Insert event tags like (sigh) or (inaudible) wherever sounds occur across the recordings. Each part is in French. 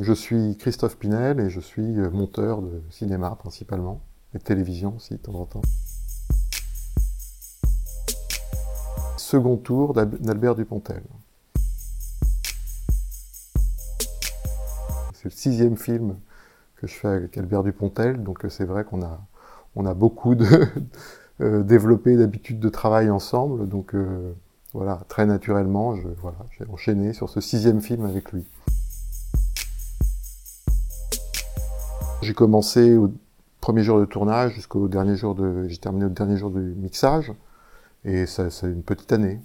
Je suis Christophe Pinel et je suis monteur de cinéma principalement, et de télévision aussi de temps en temps. Second tour d'Albert Dupontel. C'est le sixième film que je fais avec Albert Dupontel, donc c'est vrai qu'on a, on a beaucoup (laughs) euh, développé d'habitudes de travail ensemble, donc euh, voilà, très naturellement, je, voilà, j'ai enchaîné sur ce sixième film avec lui. J'ai commencé au premier jour de tournage jusqu'au dernier jour de, j'ai terminé au dernier jour du mixage, et ça, c'est une petite année.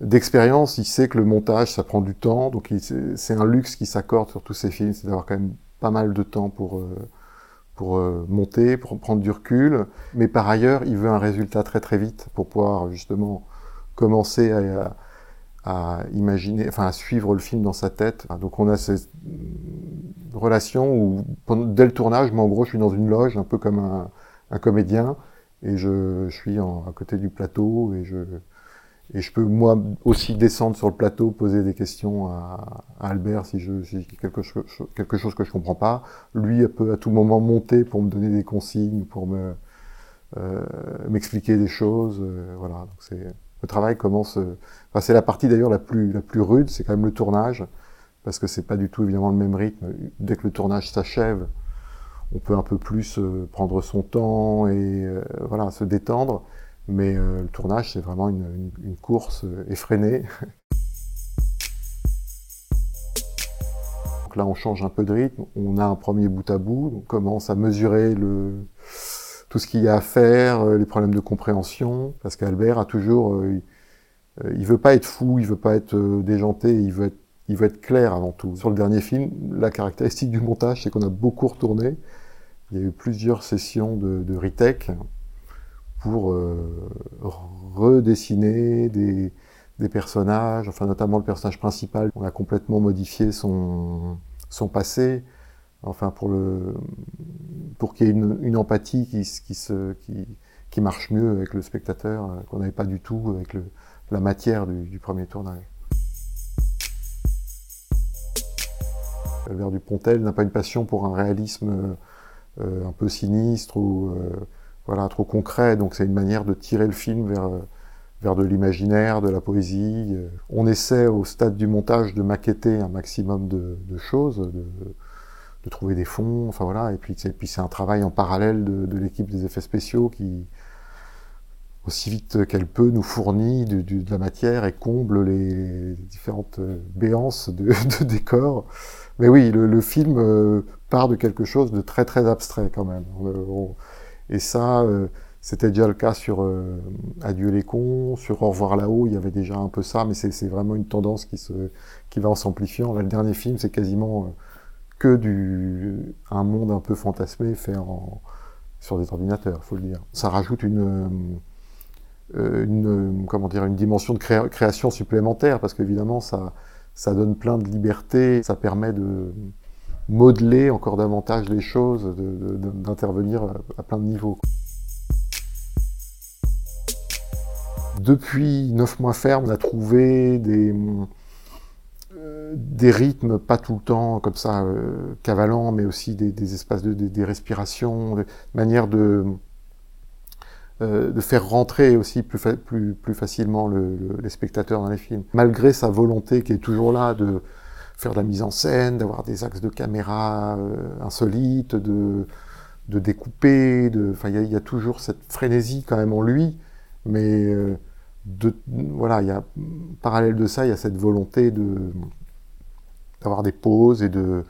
D'expérience, il sait que le montage, ça prend du temps, donc c'est un luxe qui s'accorde sur tous ces films, c'est d'avoir quand même pas mal de temps pour, euh, pour euh, monter, pour prendre du recul. Mais par ailleurs, il veut un résultat très très vite pour pouvoir justement commencer à, à imaginer, enfin à suivre le film dans sa tête. Donc on a cette relation où dès le tournage, moi en gros je suis dans une loge, un peu comme un, comédien, et je, suis à côté du plateau et je et je peux moi aussi descendre sur le plateau, poser des questions à, à Albert si je si quelque chose quelque chose que je comprends pas. Lui peut à tout moment monter pour me donner des consignes, pour me euh, m'expliquer des choses. Euh, voilà, donc c'est le travail commence. Euh, enfin, c'est la partie d'ailleurs la plus la plus rude, c'est quand même le tournage parce que c'est pas du tout évidemment le même rythme. Dès que le tournage s'achève, on peut un peu plus euh, prendre son temps et euh, voilà se détendre. Mais le tournage, c'est vraiment une, une, course effrénée. (laughs) Donc là, on change un peu de rythme. On a un premier bout à bout. On commence à mesurer le, tout ce qu'il y a à faire, les problèmes de compréhension. Parce qu'Albert a toujours, il, il veut pas être fou, il veut pas être déjanté, il veut être il veut être clair avant tout. Sur le dernier film, la caractéristique du montage, c'est qu'on a beaucoup retourné. Il y a eu plusieurs sessions de, de retech pour euh, redessiner des, des, personnages, enfin notamment le personnage principal. On a complètement modifié son, son passé, enfin pour qu'il y ait une, empathie qui, marche mieux avec le spectateur, euh, qu'on n'avait pas du tout avec la matière du, du premier tournage. Albert Dupontel n'a pas une passion pour un réalisme euh, un peu sinistre ou euh, voilà trop concret. Donc c'est une manière de tirer le film vers de l'imaginaire, de la poésie. On essaie au stade du montage de maqueter un maximum de, choses, de, trouver des fonds, enfin voilà. Et puis c'est un travail en parallèle de, l'équipe des effets spéciaux qui aussi vite qu'elle peut nous fournit de, la matière et comble les différentes béances de, (laughs) de décors. Mais oui, le, film euh, part de quelque chose de très très abstrait quand même. Euh, et ça, euh, c'était déjà le cas sur euh, Adieu les cons, sur Au revoir là-haut, il y avait déjà un peu ça, mais c'est vraiment une tendance qui, se, qui va en s'amplifiant. Le dernier film, c'est quasiment euh, que du un monde un peu fantasmé fait sur des ordinateurs, faut le dire. Ça rajoute une une, comment dire, une dimension de créa création supplémentaire, parce qu'évidemment, ça, ça donne plein de liberté, ça permet de modeler encore davantage les choses, d'intervenir à plein de niveaux. Depuis neuf mois ferme, on a trouvé des, euh, des rythmes, pas tout le temps comme ça, euh, cavalants, mais aussi des, espaces de des, des respirations, de, euh, de faire rentrer aussi plus, plus, plus facilement le, le, les spectateurs dans les films. Malgré sa volonté qui est toujours là de faire de la mise en scène, d'avoir des axes de caméra euh, insolites, de, de découper, de, il y, y, a toujours cette frénésie quand même en lui, mais euh, de, voilà, il y a parallèle de ça, il y a cette volonté de d'avoir des pauses et de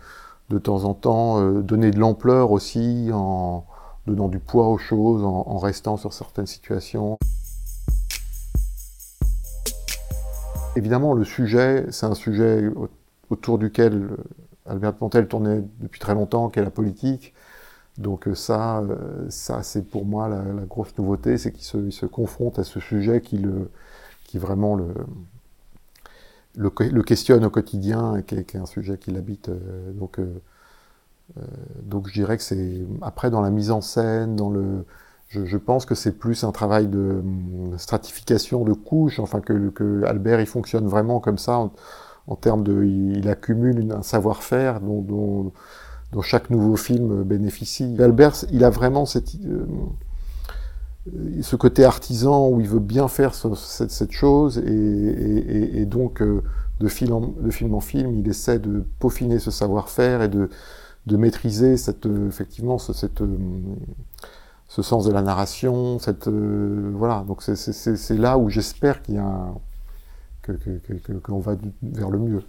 de temps en temps euh, donner de l'ampleur aussi en donnant du poids aux choses, en, restant sur certaines situations. Évidemment, le sujet, c'est un sujet autour duquel euh, Albert Pontel tournait depuis très longtemps, qui est la politique. Donc euh, ça, ça c'est pour moi la, la grosse nouveauté, c'est qu'il se, se, confronte à ce sujet qui, le, qui vraiment le, le, questionne au quotidien qui est, un sujet qui l'habite. donc, euh, donc je dirais que c'est après dans la mise en scène, dans le, je, pense que c'est plus un travail de stratification de couches, enfin que, Albert il fonctionne vraiment comme ça en termes de, il, accumule un savoir-faire dont, dont, dont, chaque nouveau film bénéficie. Albert, il a vraiment cette, euh, ce côté artisan où il veut bien faire ce, cette, chose et, donc euh, de, film en, film il essaie de peaufiner ce savoir-faire et de, maîtriser cette, effectivement ce, sens de la narration, cette euh, voilà. Donc c'est là où j'espère qu'il y a un, va vers le mieux.